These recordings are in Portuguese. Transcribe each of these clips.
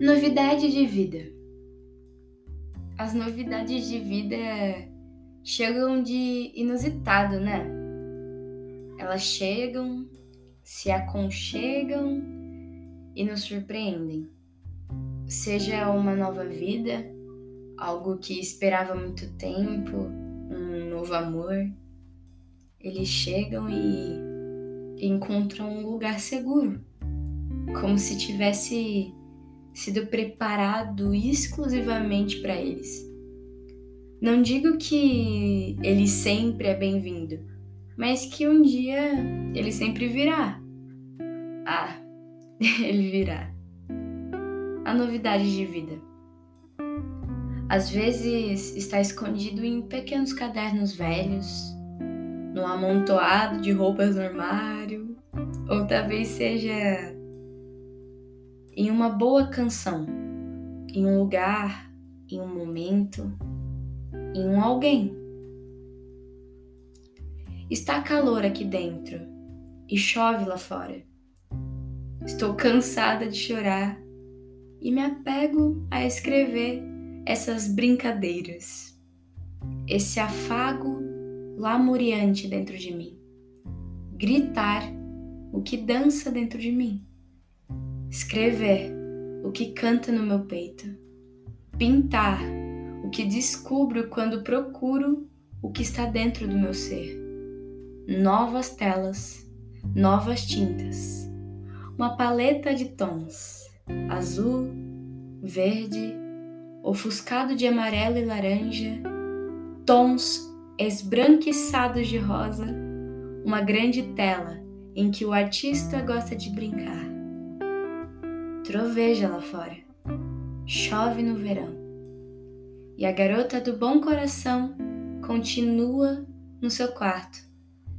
Novidade de vida. As novidades de vida chegam de inusitado, né? Elas chegam, se aconchegam e nos surpreendem. Seja uma nova vida, algo que esperava muito tempo, um novo amor, eles chegam e encontram um lugar seguro, como se tivesse sido preparado exclusivamente para eles. Não digo que ele sempre é bem-vindo, mas que um dia ele sempre virá. Ah, ele virá. A novidade de vida. Às vezes está escondido em pequenos cadernos velhos, no amontoado de roupas no armário, ou talvez seja em uma boa canção, em um lugar, em um momento, em um alguém. Está calor aqui dentro e chove lá fora. Estou cansada de chorar e me apego a escrever essas brincadeiras, esse afago lamuriante dentro de mim, gritar o que dança dentro de mim escrever o que canta no meu peito, pintar o que descubro quando procuro o que está dentro do meu ser. Novas telas, novas tintas, uma paleta de tons: azul, verde, ofuscado de amarelo e laranja, tons esbranquiçados de rosa, uma grande tela em que o artista gosta de brincar. Troveja lá fora. Chove no verão. E a garota do bom coração continua no seu quarto,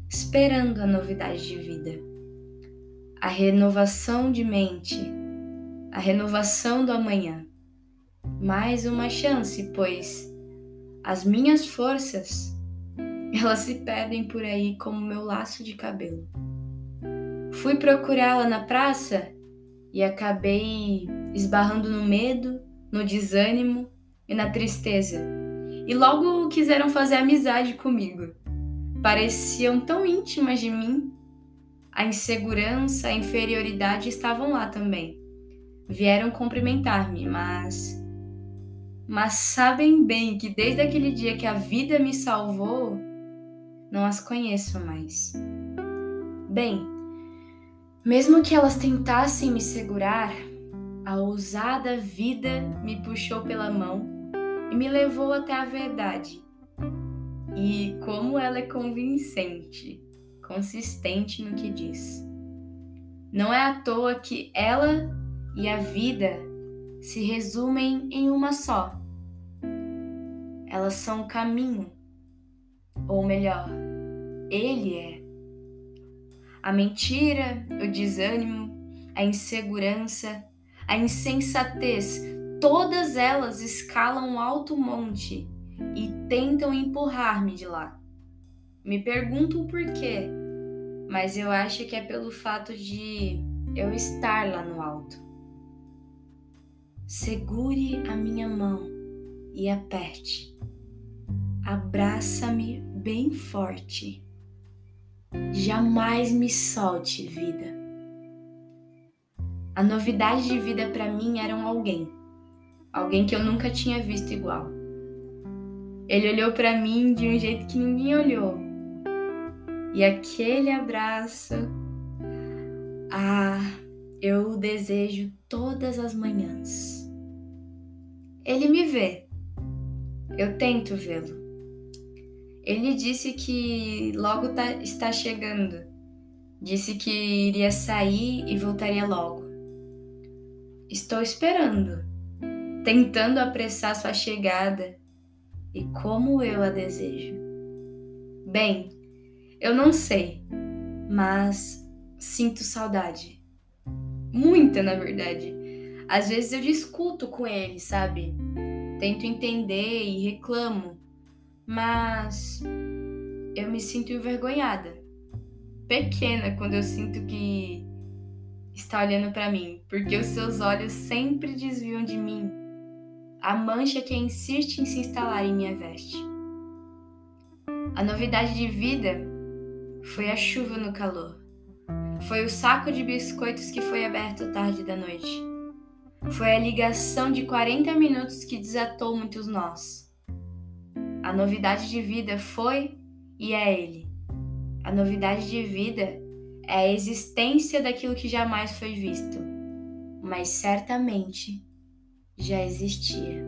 esperando a novidade de vida. A renovação de mente, a renovação do amanhã. Mais uma chance, pois as minhas forças, elas se perdem por aí como meu laço de cabelo. Fui procurá-la na praça e acabei esbarrando no medo, no desânimo e na tristeza. E logo quiseram fazer amizade comigo. Pareciam tão íntimas de mim. A insegurança, a inferioridade estavam lá também. Vieram cumprimentar-me, mas. Mas sabem bem que desde aquele dia que a vida me salvou, não as conheço mais. Bem, mesmo que elas tentassem me segurar, a ousada vida me puxou pela mão e me levou até a verdade. E como ela é convincente, consistente no que diz. Não é à toa que ela e a vida se resumem em uma só. Elas são o caminho, ou melhor, ele é a mentira, o desânimo, a insegurança, a insensatez, todas elas escalam alto monte e tentam empurrar-me de lá. Me pergunto o porquê, mas eu acho que é pelo fato de eu estar lá no alto. Segure a minha mão e aperte. Abraça-me bem forte Jamais me solte, vida. A novidade de vida para mim era um alguém, alguém que eu nunca tinha visto igual. Ele olhou para mim de um jeito que ninguém olhou. E aquele abraço, ah, eu o desejo todas as manhãs. Ele me vê. Eu tento vê-lo. Ele disse que logo tá, está chegando. Disse que iria sair e voltaria logo. Estou esperando, tentando apressar sua chegada e como eu a desejo. Bem, eu não sei, mas sinto saudade. Muita, na verdade. Às vezes eu discuto com ele, sabe? Tento entender e reclamo mas eu me sinto envergonhada, pequena quando eu sinto que está olhando para mim, porque os seus olhos sempre desviam de mim a mancha que insiste em se instalar em minha veste. A novidade de vida foi a chuva no calor. Foi o saco de biscoitos que foi aberto tarde da noite. Foi a ligação de 40 minutos que desatou muitos nós. A novidade de vida foi e é ele. A novidade de vida é a existência daquilo que jamais foi visto, mas certamente já existia.